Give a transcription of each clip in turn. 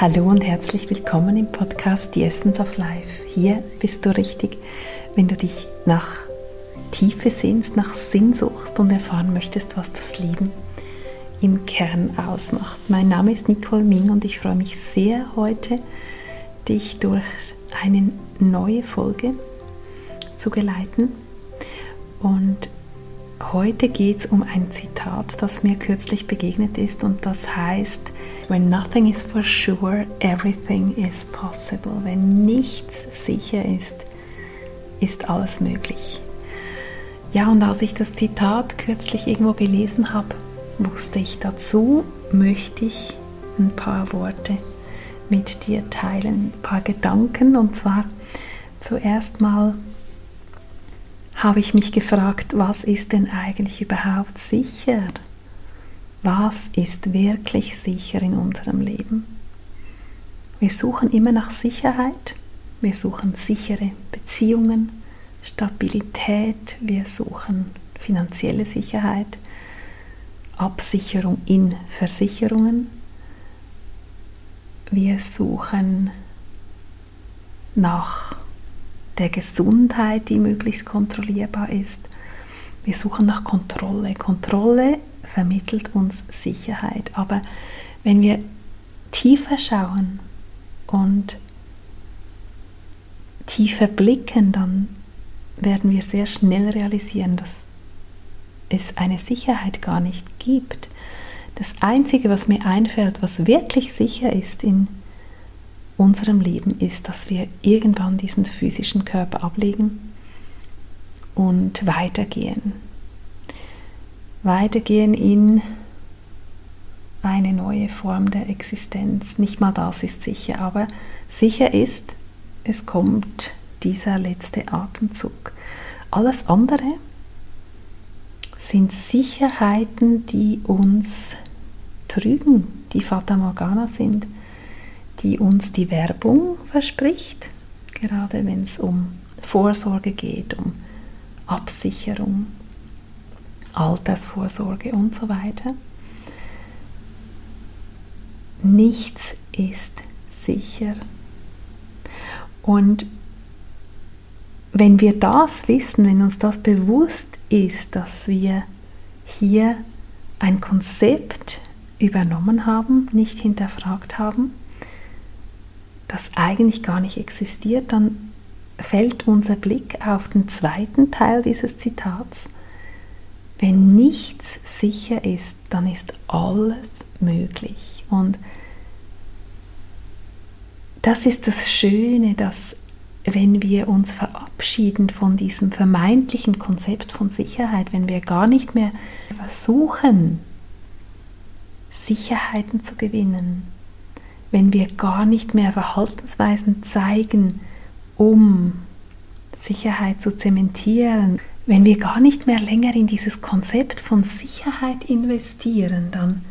Hallo und herzlich willkommen im Podcast The Essence of Life. Hier bist du richtig, wenn du dich nach Tiefe sehnst, nach Sinn suchst und erfahren möchtest, was das Leben im Kern ausmacht. Mein Name ist Nicole Ming und ich freue mich sehr heute, dich durch eine neue Folge zu geleiten. Und Heute geht es um ein Zitat, das mir kürzlich begegnet ist und das heißt, When nothing is for sure, everything is possible. Wenn nichts sicher ist, ist alles möglich. Ja, und als ich das Zitat kürzlich irgendwo gelesen habe, wusste ich dazu, möchte ich ein paar Worte mit dir teilen, ein paar Gedanken und zwar zuerst mal habe ich mich gefragt, was ist denn eigentlich überhaupt sicher? Was ist wirklich sicher in unserem Leben? Wir suchen immer nach Sicherheit, wir suchen sichere Beziehungen, Stabilität, wir suchen finanzielle Sicherheit, Absicherung in Versicherungen, wir suchen nach der Gesundheit, die möglichst kontrollierbar ist. Wir suchen nach Kontrolle. Kontrolle vermittelt uns Sicherheit. Aber wenn wir tiefer schauen und tiefer blicken, dann werden wir sehr schnell realisieren, dass es eine Sicherheit gar nicht gibt. Das Einzige, was mir einfällt, was wirklich sicher ist in unserem Leben ist, dass wir irgendwann diesen physischen Körper ablegen und weitergehen. Weitergehen in eine neue Form der Existenz. Nicht mal das ist sicher, aber sicher ist, es kommt dieser letzte Atemzug. Alles andere sind Sicherheiten, die uns trügen, die Fata Morgana sind die uns die Werbung verspricht, gerade wenn es um Vorsorge geht, um Absicherung, Altersvorsorge und so weiter. Nichts ist sicher. Und wenn wir das wissen, wenn uns das bewusst ist, dass wir hier ein Konzept übernommen haben, nicht hinterfragt haben, das eigentlich gar nicht existiert, dann fällt unser Blick auf den zweiten Teil dieses Zitats. Wenn nichts sicher ist, dann ist alles möglich. Und das ist das Schöne, dass wenn wir uns verabschieden von diesem vermeintlichen Konzept von Sicherheit, wenn wir gar nicht mehr versuchen, Sicherheiten zu gewinnen, wenn wir gar nicht mehr Verhaltensweisen zeigen, um Sicherheit zu zementieren, wenn wir gar nicht mehr länger in dieses Konzept von Sicherheit investieren, dann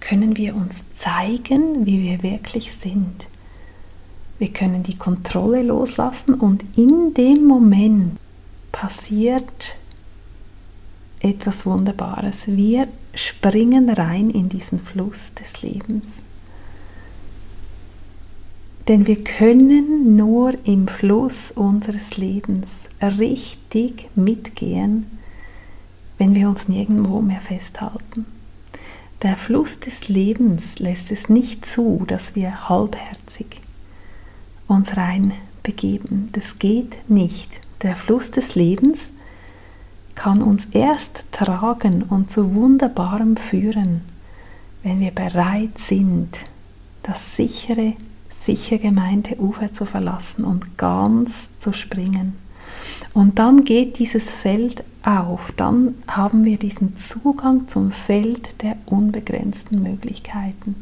können wir uns zeigen, wie wir wirklich sind. Wir können die Kontrolle loslassen und in dem Moment passiert etwas Wunderbares. Wir springen rein in diesen Fluss des Lebens. Denn wir können nur im Fluss unseres Lebens richtig mitgehen, wenn wir uns nirgendwo mehr festhalten. Der Fluss des Lebens lässt es nicht zu, dass wir halbherzig uns rein begeben. Das geht nicht. Der Fluss des Lebens kann uns erst tragen und zu Wunderbarem führen, wenn wir bereit sind, das sichere sicher gemeinte Ufer zu verlassen und ganz zu springen. Und dann geht dieses Feld auf, dann haben wir diesen Zugang zum Feld der unbegrenzten Möglichkeiten.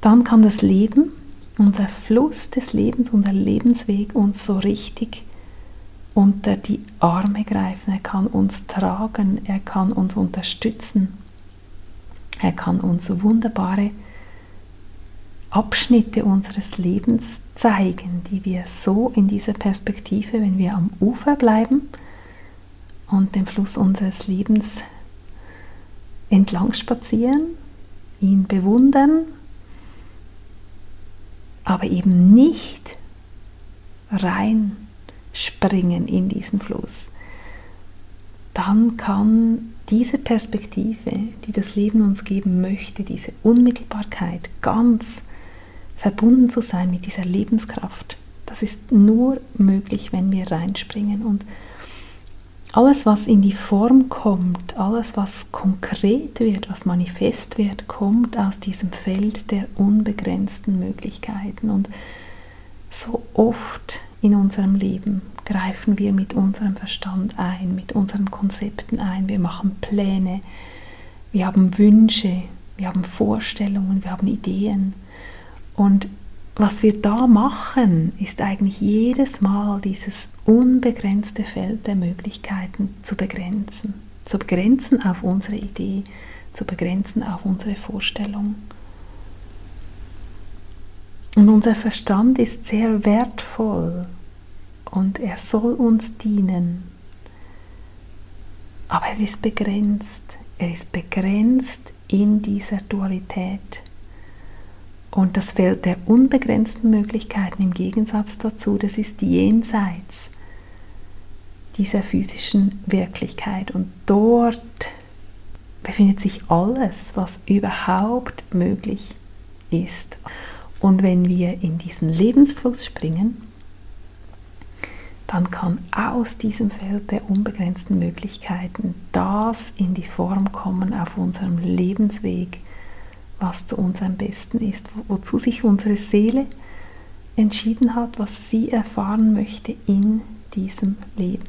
Dann kann das Leben, unser Fluss des Lebens, unser Lebensweg uns so richtig unter die Arme greifen. Er kann uns tragen, er kann uns unterstützen, er kann uns wunderbare Abschnitte unseres Lebens zeigen, die wir so in dieser Perspektive, wenn wir am Ufer bleiben und den Fluss unseres Lebens entlang spazieren, ihn bewundern, aber eben nicht reinspringen in diesen Fluss, dann kann diese Perspektive, die das Leben uns geben möchte, diese Unmittelbarkeit, ganz verbunden zu sein mit dieser Lebenskraft, das ist nur möglich, wenn wir reinspringen. Und alles, was in die Form kommt, alles, was konkret wird, was manifest wird, kommt aus diesem Feld der unbegrenzten Möglichkeiten. Und so oft in unserem Leben greifen wir mit unserem Verstand ein, mit unseren Konzepten ein. Wir machen Pläne, wir haben Wünsche, wir haben Vorstellungen, wir haben Ideen. Und was wir da machen, ist eigentlich jedes Mal dieses unbegrenzte Feld der Möglichkeiten zu begrenzen. Zu begrenzen auf unsere Idee, zu begrenzen auf unsere Vorstellung. Und unser Verstand ist sehr wertvoll und er soll uns dienen. Aber er ist begrenzt. Er ist begrenzt in dieser Dualität. Und das Feld der unbegrenzten Möglichkeiten im Gegensatz dazu, das ist jenseits dieser physischen Wirklichkeit. Und dort befindet sich alles, was überhaupt möglich ist. Und wenn wir in diesen Lebensfluss springen, dann kann aus diesem Feld der unbegrenzten Möglichkeiten das in die Form kommen auf unserem Lebensweg, was zu uns am besten ist, wozu sich unsere Seele entschieden hat, was sie erfahren möchte in diesem Leben.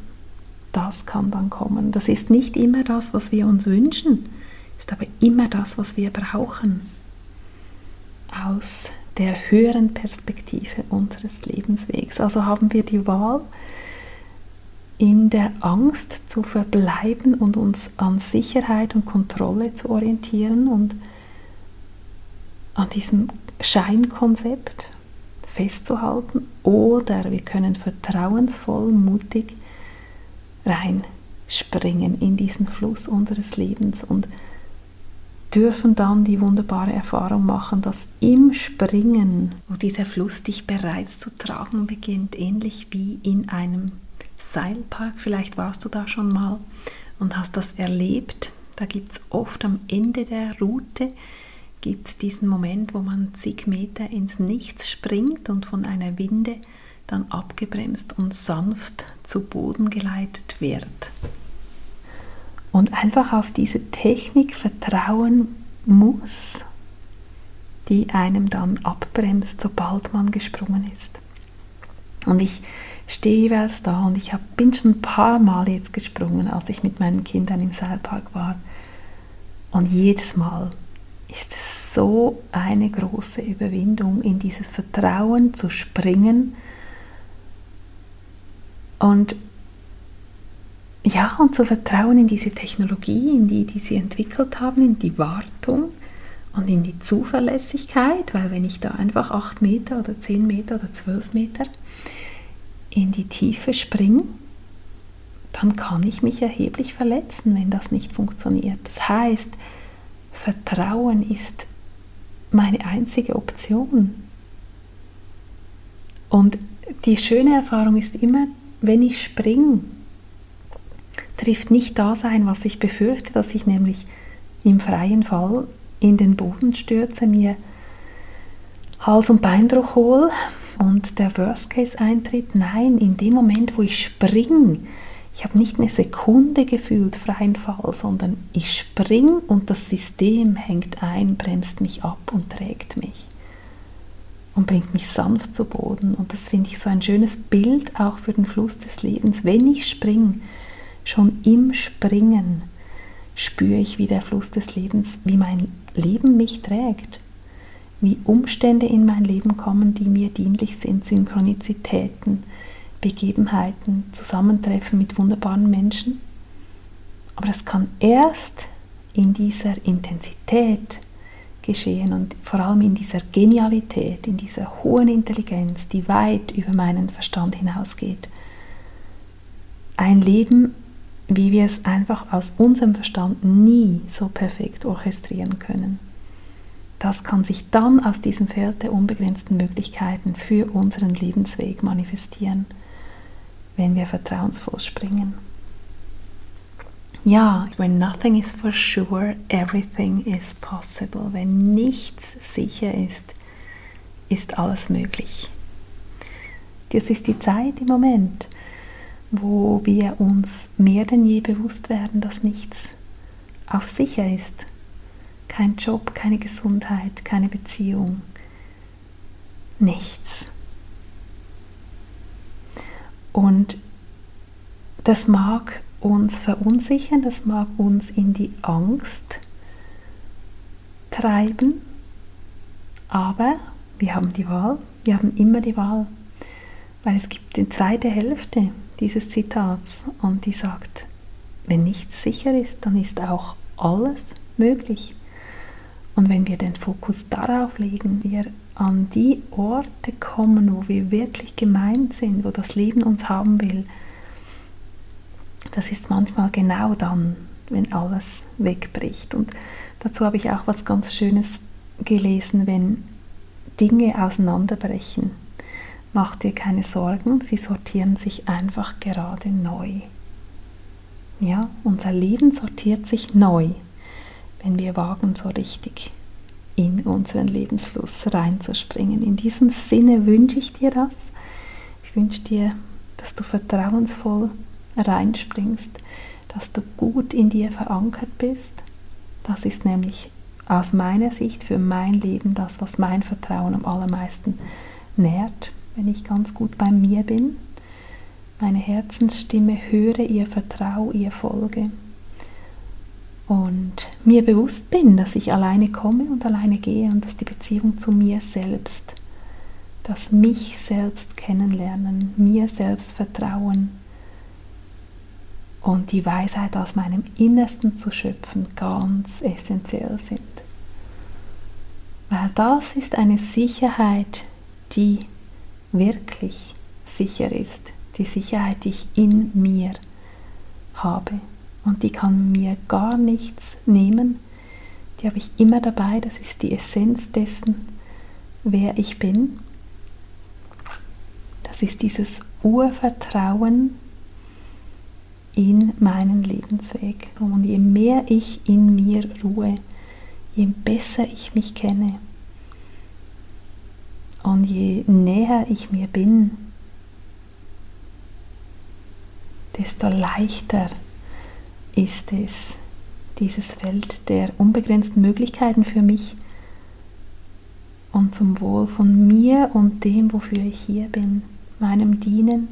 Das kann dann kommen. Das ist nicht immer das, was wir uns wünschen, ist aber immer das, was wir brauchen aus der höheren Perspektive unseres Lebenswegs. Also haben wir die Wahl, in der Angst zu verbleiben und uns an Sicherheit und Kontrolle zu orientieren und an diesem Scheinkonzept festzuhalten oder wir können vertrauensvoll, mutig reinspringen in diesen Fluss unseres Lebens und dürfen dann die wunderbare Erfahrung machen, dass im Springen, wo dieser Fluss dich bereits zu tragen beginnt, ähnlich wie in einem Seilpark, vielleicht warst du da schon mal und hast das erlebt, da gibt es oft am Ende der Route gibt es diesen Moment, wo man zig Meter ins Nichts springt und von einer Winde dann abgebremst und sanft zu Boden geleitet wird. Und einfach auf diese Technik vertrauen muss, die einem dann abbremst, sobald man gesprungen ist. Und ich stehe jeweils da und ich bin schon ein paar Mal jetzt gesprungen, als ich mit meinen Kindern im Seilpark war. Und jedes Mal ist es so eine große Überwindung, in dieses Vertrauen zu springen und ja, und zu vertrauen in diese Technologie, in die, die sie entwickelt haben, in die Wartung und in die Zuverlässigkeit, weil wenn ich da einfach 8 Meter oder 10 Meter oder 12 Meter in die Tiefe springe, dann kann ich mich erheblich verletzen, wenn das nicht funktioniert. Das heißt, Vertrauen ist meine einzige Option. Und die schöne Erfahrung ist immer, wenn ich springe, trifft nicht das ein, was ich befürchte, dass ich nämlich im freien Fall in den Boden stürze, mir Hals- und Beinbruch hole und der Worst Case eintritt. Nein, in dem Moment, wo ich springe, ich habe nicht eine Sekunde gefühlt freien Fall, sondern ich spring und das System hängt ein, bremst mich ab und trägt mich und bringt mich sanft zu Boden. Und das finde ich so ein schönes Bild auch für den Fluss des Lebens. Wenn ich springe, schon im Springen spüre ich, wie der Fluss des Lebens, wie mein Leben mich trägt, wie Umstände in mein Leben kommen, die mir dienlich sind, Synchronizitäten, Begebenheiten, Zusammentreffen mit wunderbaren Menschen. Aber das kann erst in dieser Intensität geschehen und vor allem in dieser Genialität, in dieser hohen Intelligenz, die weit über meinen Verstand hinausgeht. Ein Leben, wie wir es einfach aus unserem Verstand nie so perfekt orchestrieren können. das kann sich dann aus diesem Feld der unbegrenzten Möglichkeiten für unseren Lebensweg manifestieren, wenn wir vertrauensvoll springen. Ja, when nothing is for sure, everything is possible. Wenn nichts sicher ist, ist alles möglich. Das ist die Zeit im Moment, wo wir uns mehr denn je bewusst werden, dass nichts auf sicher ist. Kein Job, keine Gesundheit, keine Beziehung. Nichts. Und das mag uns verunsichern, das mag uns in die Angst treiben, aber wir haben die Wahl, wir haben immer die Wahl, weil es gibt die zweite Hälfte dieses Zitats und die sagt, wenn nichts sicher ist, dann ist auch alles möglich. Und wenn wir den Fokus darauf legen, wir an die Orte kommen, wo wir wirklich gemeint sind, wo das Leben uns haben will, das ist manchmal genau dann, wenn alles wegbricht. Und dazu habe ich auch was ganz Schönes gelesen, wenn Dinge auseinanderbrechen. Mach dir keine Sorgen, sie sortieren sich einfach gerade neu. Ja, unser Leben sortiert sich neu, wenn wir wagen, so richtig in unseren Lebensfluss reinzuspringen. In diesem Sinne wünsche ich dir das. Ich wünsche dir, dass du vertrauensvoll reinspringst, dass du gut in dir verankert bist. Das ist nämlich aus meiner Sicht für mein Leben das, was mein Vertrauen am allermeisten nährt, wenn ich ganz gut bei mir bin, meine Herzensstimme höre, ihr vertraue, ihr folge und mir bewusst bin, dass ich alleine komme und alleine gehe und dass die Beziehung zu mir selbst, das mich selbst kennenlernen, mir selbst vertrauen, und die Weisheit aus meinem Innersten zu schöpfen ganz essentiell sind. Weil das ist eine Sicherheit, die wirklich sicher ist. Die Sicherheit, die ich in mir habe. Und die kann mir gar nichts nehmen. Die habe ich immer dabei. Das ist die Essenz dessen, wer ich bin. Das ist dieses Urvertrauen in meinen Lebensweg. Und je mehr ich in mir ruhe, je besser ich mich kenne und je näher ich mir bin, desto leichter ist es, dieses Feld der unbegrenzten Möglichkeiten für mich und zum Wohl von mir und dem, wofür ich hier bin, meinem Dienen,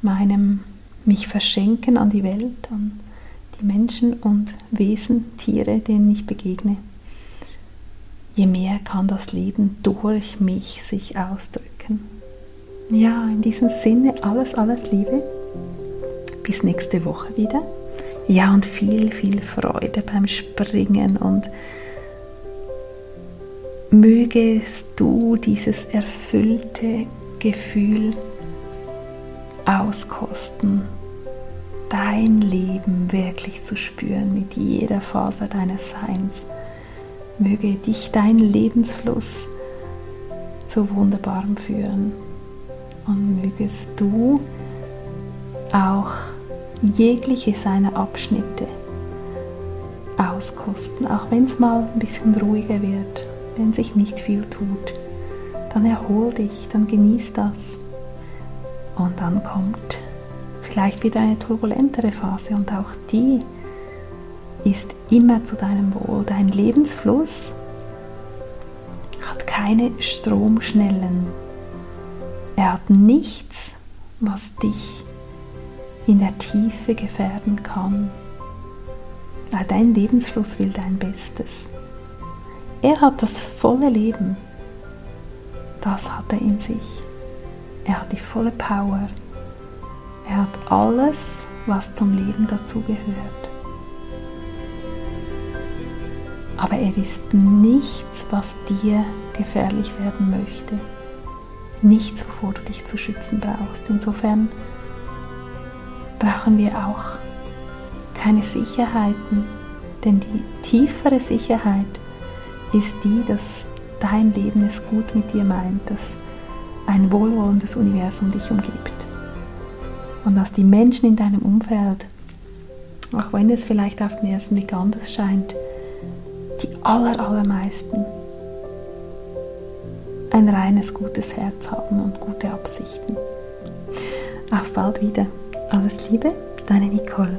meinem mich verschenken an die Welt, an die Menschen und Wesen, Tiere, denen ich begegne, je mehr kann das Leben durch mich sich ausdrücken. Ja, in diesem Sinne alles, alles Liebe. Bis nächste Woche wieder. Ja, und viel, viel Freude beim Springen und mögest du dieses erfüllte Gefühl auskosten, dein Leben wirklich zu spüren mit jeder Faser deines Seins. Möge dich dein Lebensfluss zu Wunderbarem führen und mögest du auch jegliche seiner Abschnitte auskosten, auch wenn es mal ein bisschen ruhiger wird, wenn sich nicht viel tut. Dann erhol dich, dann genieß das und dann kommt vielleicht wieder eine turbulentere Phase und auch die ist immer zu deinem Wohl. Dein Lebensfluss hat keine Stromschnellen. Er hat nichts, was dich in der Tiefe gefährden kann. Dein Lebensfluss will dein Bestes. Er hat das volle Leben. Das hat er in sich. Er hat die volle Power. Er hat alles, was zum Leben dazugehört. Aber er ist nichts, was dir gefährlich werden möchte. Nichts, wovor du dich zu schützen brauchst. Insofern brauchen wir auch keine Sicherheiten, denn die tiefere Sicherheit, ist die, dass dein Leben es gut mit dir meint, dass ein wohlwollendes Universum dich umgibt. Und dass die Menschen in deinem Umfeld, auch wenn es vielleicht auf den ersten Blick anders scheint, die aller, allermeisten ein reines, gutes Herz haben und gute Absichten. Auf bald wieder. Alles Liebe, deine Nicole.